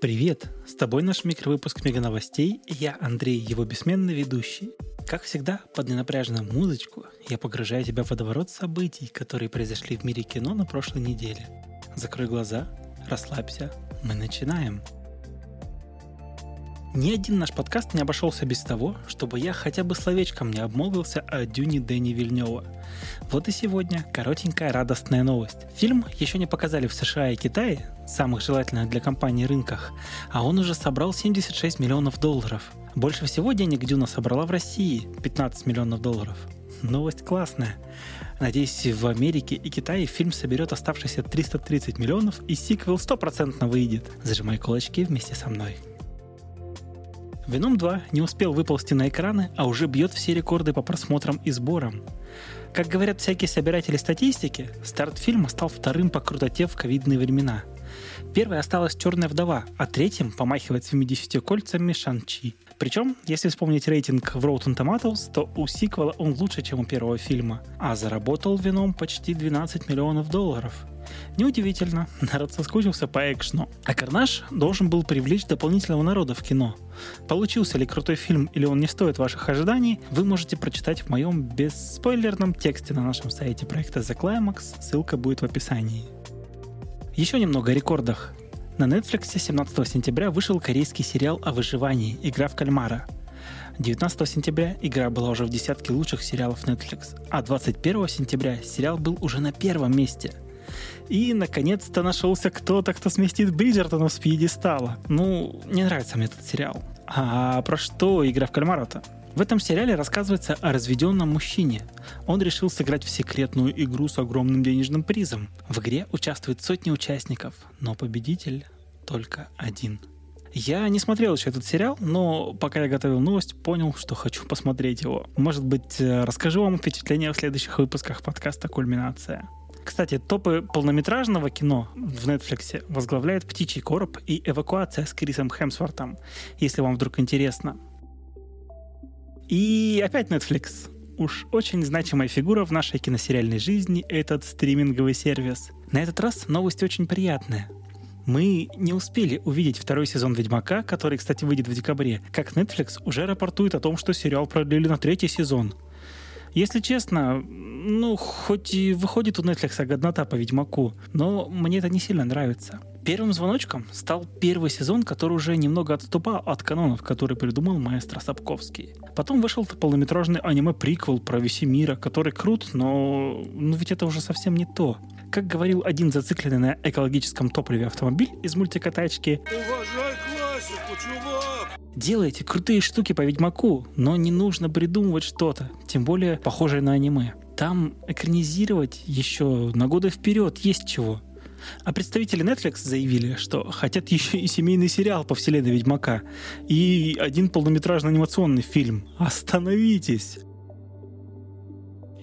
Привет! С тобой наш микровыпуск Мега Новостей, и я Андрей, его бессменный ведущий. Как всегда, под ненапряженную музычку я погружаю тебя в водоворот событий, которые произошли в мире кино на прошлой неделе. Закрой глаза, расслабься, мы начинаем. Ни один наш подкаст не обошелся без того, чтобы я хотя бы словечком не обмолвился о Дюне Дэни Вильнева. Вот и сегодня коротенькая радостная новость. Фильм еще не показали в США и Китае, самых желательных для компании рынках, а он уже собрал 76 миллионов долларов. Больше всего денег Дюна собрала в России – 15 миллионов долларов. Новость классная. Надеюсь, в Америке и Китае фильм соберет оставшиеся 330 миллионов и сиквел стопроцентно выйдет. Зажимай кулачки вместе со мной. Веном 2 не успел выползти на экраны, а уже бьет все рекорды по просмотрам и сборам. Как говорят всякие собиратели статистики, старт фильма стал вторым по крутоте в ковидные времена. Первой осталась «Черная вдова», а третьим помахивает 70 кольцами Шан-Чи. Причем, если вспомнить рейтинг в Rotten Tomatoes, то у сиквела он лучше, чем у первого фильма, а заработал Веном почти 12 миллионов долларов. Неудивительно, народ соскучился по экшну. А Карнаж должен был привлечь дополнительного народа в кино. Получился ли крутой фильм или он не стоит ваших ожиданий, вы можете прочитать в моем бесспойлерном тексте на нашем сайте проекта The Climax, ссылка будет в описании. Еще немного о рекордах. На Netflix 17 сентября вышел корейский сериал о выживании «Игра в кальмара». 19 сентября игра была уже в десятке лучших сериалов Netflix, а 21 сентября сериал был уже на первом месте – и, наконец-то, нашелся кто-то, кто сместит Бриджертона с пьедестала. Ну, не нравится мне этот сериал. А про что игра в кальмара-то? В этом сериале рассказывается о разведенном мужчине. Он решил сыграть в секретную игру с огромным денежным призом. В игре участвуют сотни участников, но победитель только один. Я не смотрел еще этот сериал, но пока я готовил новость, понял, что хочу посмотреть его. Может быть, э, расскажу вам впечатления в следующих выпусках подкаста «Кульминация». Кстати, топы полнометражного кино в Netflix возглавляет «Птичий короб» и «Эвакуация» с Крисом Хемсвортом, если вам вдруг интересно. И опять Netflix. Уж очень значимая фигура в нашей киносериальной жизни этот стриминговый сервис. На этот раз новость очень приятная. Мы не успели увидеть второй сезон «Ведьмака», который, кстати, выйдет в декабре, как Netflix уже рапортует о том, что сериал продлили на третий сезон – если честно, ну, хоть и выходит у Netflix годнота по Ведьмаку, но мне это не сильно нравится. Первым звоночком стал первый сезон, который уже немного отступал от канонов, который придумал маэстро Сапковский. Потом вышел полнометражный аниме-приквел про Весемира, который крут, но ну ведь это уже совсем не то. Как говорил один зацикленный на экологическом топливе автомобиль из мультика «Тачки», Уважай классику, чувак! Делайте крутые штуки по Ведьмаку, но не нужно придумывать что-то, тем более похожее на аниме. Там экранизировать еще на годы вперед есть чего. А представители Netflix заявили, что хотят еще и семейный сериал по вселенной Ведьмака и один полнометражный анимационный фильм. Остановитесь!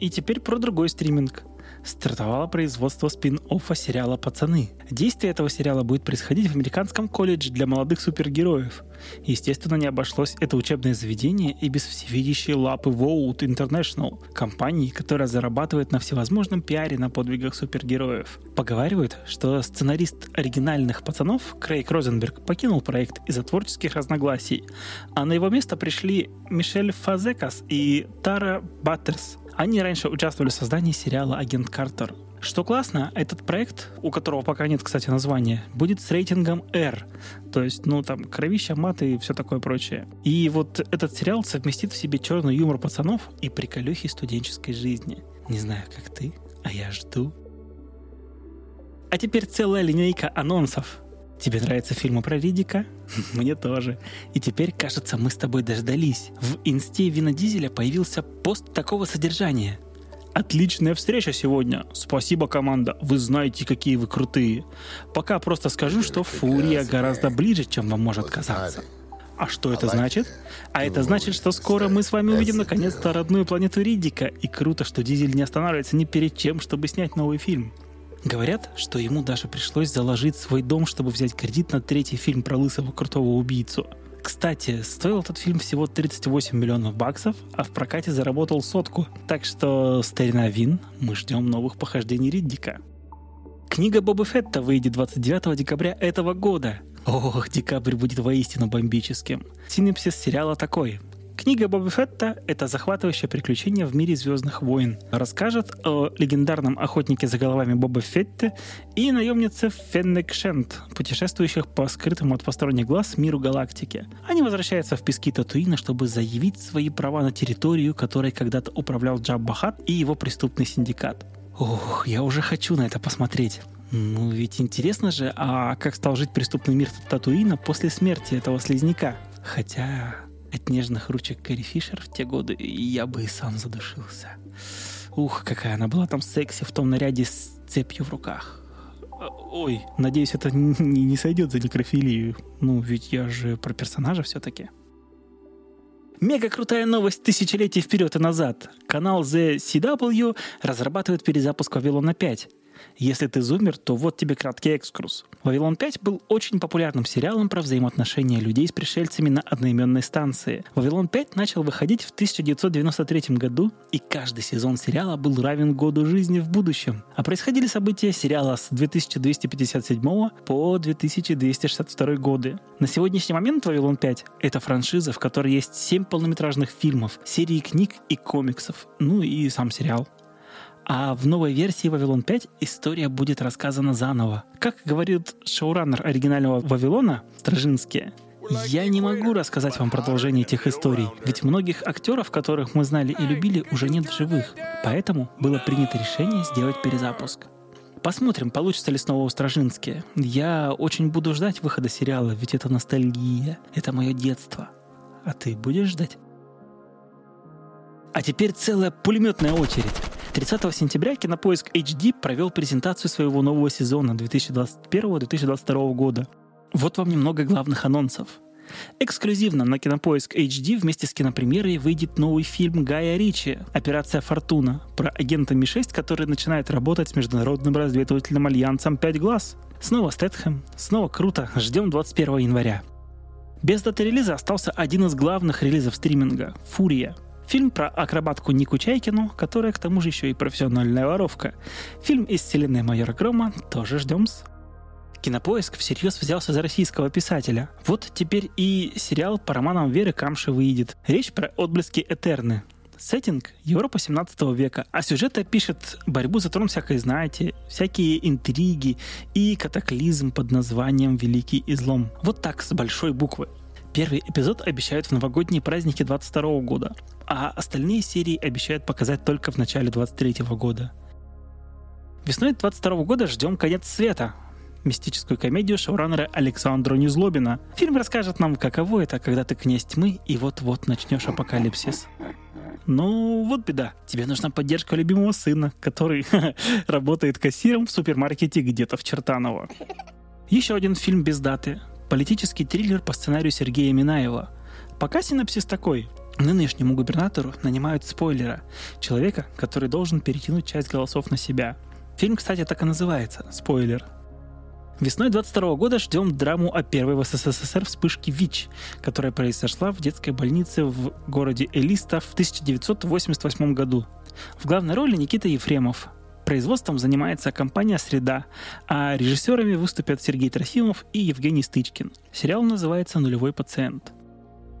И теперь про другой стриминг стартовало производство спин-оффа сериала «Пацаны». Действие этого сериала будет происходить в американском колледже для молодых супергероев. Естественно, не обошлось это учебное заведение и без всевидящей лапы Vote International, компании, которая зарабатывает на всевозможном пиаре на подвигах супергероев. Поговаривают, что сценарист оригинальных «Пацанов» Крейг Розенберг покинул проект из-за творческих разногласий, а на его место пришли Мишель Фазекас и Тара Баттерс – они раньше участвовали в создании сериала «Агент Картер». Что классно, этот проект, у которого пока нет, кстати, названия, будет с рейтингом R. То есть, ну, там, кровища, маты и все такое прочее. И вот этот сериал совместит в себе черный юмор пацанов и приколюхи студенческой жизни. Не знаю, как ты, а я жду. А теперь целая линейка анонсов. Тебе нравятся фильмы про Ридика? Мне тоже. И теперь, кажется, мы с тобой дождались. В инсте Вина Дизеля появился пост такого содержания. Отличная встреча сегодня. Спасибо, команда. Вы знаете, какие вы крутые. Пока просто скажу, что Фурия гораздо ближе, чем вам может казаться. А что это значит? А это значит, что скоро мы с вами увидим наконец-то родную планету Ридика. И круто, что Дизель не останавливается ни перед чем, чтобы снять новый фильм. Говорят, что ему даже пришлось заложить свой дом, чтобы взять кредит на третий фильм про лысого крутого убийцу. Кстати, стоил этот фильм всего 38 миллионов баксов, а в прокате заработал сотку. Так что, старина Вин, мы ждем новых похождений Риддика. Книга Боба Фетта выйдет 29 декабря этого года. Ох, декабрь будет воистину бомбическим. Синопсис сериала такой. Книга Боба Фетта — это захватывающее приключение в мире Звездных войн. Расскажет о легендарном охотнике за головами Боба Фетте и наемнице Феннек Шент, путешествующих по скрытому от посторонних глаз миру галактики. Они возвращаются в пески Татуина, чтобы заявить свои права на территорию, которой когда-то управлял Джабба Хат и его преступный синдикат. Ох, я уже хочу на это посмотреть. Ну ведь интересно же, а как стал жить преступный мир Татуина после смерти этого слизняка? Хотя от нежных ручек Кэрри Фишер в те годы я бы и сам задушился. Ух, какая она была там секси в том наряде с цепью в руках. Ой, надеюсь, это не, не сойдет за некрофилию. Ну, ведь я же про персонажа все-таки. Мега крутая новость тысячелетий вперед и назад. Канал The CW разрабатывает перезапуск Вавилона 5. Если ты зумер, то вот тебе краткий экскурс. «Вавилон 5» был очень популярным сериалом про взаимоотношения людей с пришельцами на одноименной станции. «Вавилон 5» начал выходить в 1993 году, и каждый сезон сериала был равен году жизни в будущем. А происходили события сериала с 2257 по 2262 годы. На сегодняшний момент «Вавилон 5» — это франшиза, в которой есть 7 полнометражных фильмов, серии книг и комиксов, ну и сам сериал. А в новой версии «Вавилон 5» история будет рассказана заново. Как говорит шоураннер оригинального «Вавилона» Стражинский, я не могу рассказать вам продолжение этих историй, ведь многих актеров, которых мы знали и любили, уже нет в живых. Поэтому было принято решение сделать перезапуск. Посмотрим, получится ли снова у Стражински. Я очень буду ждать выхода сериала, ведь это ностальгия, это мое детство. А ты будешь ждать? А теперь целая пулеметная очередь. 30 сентября Кинопоиск HD провел презентацию своего нового сезона 2021-2022 года. Вот вам немного главных анонсов. Эксклюзивно на Кинопоиск HD вместе с кинопремьерой выйдет новый фильм Гая Ричи «Операция Фортуна» про агента Ми-6, который начинает работать с Международным разведывательным альянсом «Пять глаз». Снова Стэтхэм, снова круто, ждем 21 января. Без даты релиза остался один из главных релизов стриминга – «Фурия», Фильм про акробатку Нику Чайкину, которая к тому же еще и профессиональная воровка. Фильм из вселенной Майора Грома тоже ждем -с. Кинопоиск всерьез взялся за российского писателя. Вот теперь и сериал по романам Веры Камши выйдет. Речь про отблески Этерны. Сеттинг – Европа 17 века, а сюжет опишет борьбу за трон всякой знати, всякие интриги и катаклизм под названием «Великий излом». Вот так, с большой буквы. Первый эпизод обещают в новогодние праздники 22 года, а остальные серии обещают показать только в начале 23 года. Весной 22 года ждем «Конец света», мистическую комедию шоураннера Александра Незлобина. Фильм расскажет нам, каково это, когда ты князь тьмы и вот-вот начнешь апокалипсис. Ну, вот беда. Тебе нужна поддержка любимого сына, который работает кассиром в супермаркете где-то в Чертаново. Еще один фильм без даты. Политический триллер по сценарию Сергея Минаева. Пока синапсис такой. Нынешнему губернатору нанимают спойлера, человека, который должен перетянуть часть голосов на себя. Фильм, кстати, так и называется – «Спойлер». Весной 22 года ждем драму о первой в СССР вспышке ВИЧ, которая произошла в детской больнице в городе Элиста в 1988 году. В главной роли Никита Ефремов, Производством занимается компания «Среда», а режиссерами выступят Сергей Трофимов и Евгений Стычкин. Сериал называется «Нулевой пациент».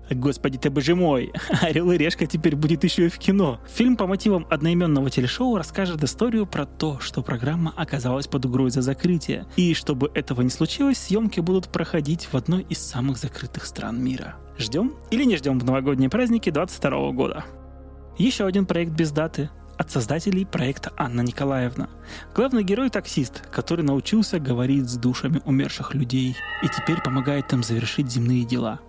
Господи ты боже мой, Орел и Решка теперь будет еще и в кино. Фильм по мотивам одноименного телешоу расскажет историю про то, что программа оказалась под угрозой закрытия. И чтобы этого не случилось, съемки будут проходить в одной из самых закрытых стран мира. Ждем или не ждем в новогодние праздники 22 года? Еще один проект без даты от создателей проекта Анна Николаевна. Главный герой – таксист, который научился говорить с душами умерших людей и теперь помогает им завершить земные дела.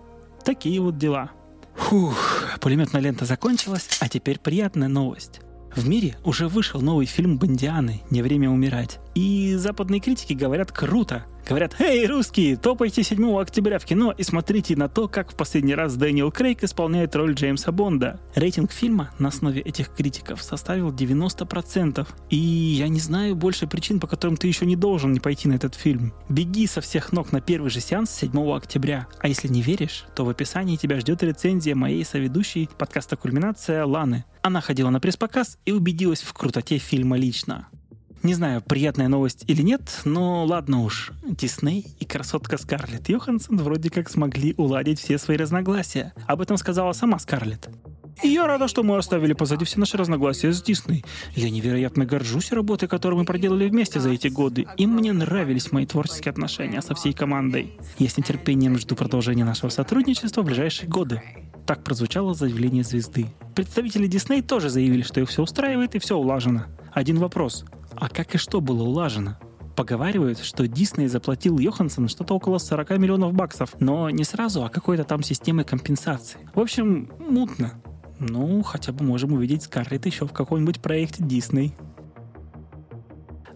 Такие вот дела. Фух, пулеметная лента закончилась, а теперь приятная новость. В мире уже вышел новый фильм «Бондианы. Не время умирать». И западные критики говорят «круто». Говорят, «Эй, русские, топайте 7 октября в кино и смотрите на то, как в последний раз Дэниел Крейг исполняет роль Джеймса Бонда». Рейтинг фильма на основе этих критиков составил 90%. И я не знаю больше причин, по которым ты еще не должен не пойти на этот фильм. Беги со всех ног на первый же сеанс 7 октября. А если не веришь, то в описании тебя ждет рецензия моей соведущей подкаста «Кульминация» Ланы. Она ходила на пресс-показ и убедилась в крутоте фильма лично. Не знаю, приятная новость или нет, но ладно уж. Дисней и красотка Скарлетт Йоханссон вроде как смогли уладить все свои разногласия. Об этом сказала сама Скарлетт. И я рада, что мы оставили позади все наши разногласия с Дисней. Я невероятно горжусь работой, которую мы проделали вместе за эти годы, и мне нравились мои творческие отношения со всей командой. Я с нетерпением жду продолжения нашего сотрудничества в ближайшие годы. Так прозвучало заявление звезды. Представители Дисней тоже заявили, что их все устраивает и все улажено. Один вопрос. А как и что было улажено? Поговаривают, что Дисней заплатил Йоханссон что-то около 40 миллионов баксов, но не сразу, а какой-то там системой компенсации. В общем, мутно. Ну, хотя бы можем увидеть Скарлетт еще в каком-нибудь проекте Дисней.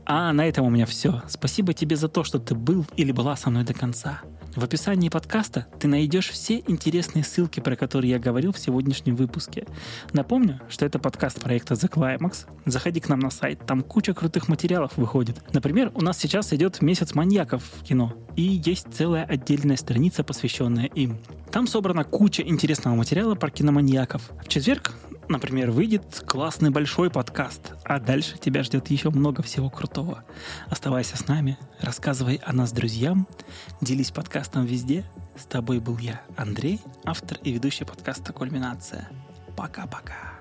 А на этом у меня все. Спасибо тебе за то, что ты был или была со мной до конца. В описании подкаста ты найдешь все интересные ссылки, про которые я говорил в сегодняшнем выпуске. Напомню, что это подкаст проекта The Climax. Заходи к нам на сайт, там куча крутых материалов выходит. Например, у нас сейчас идет месяц маньяков в кино, и есть целая отдельная страница, посвященная им. Там собрана куча интересного материала про киноманьяков. В четверг например, выйдет классный большой подкаст, а дальше тебя ждет еще много всего крутого. Оставайся с нами, рассказывай о нас друзьям, делись подкастом везде. С тобой был я, Андрей, автор и ведущий подкаста «Кульминация». Пока-пока.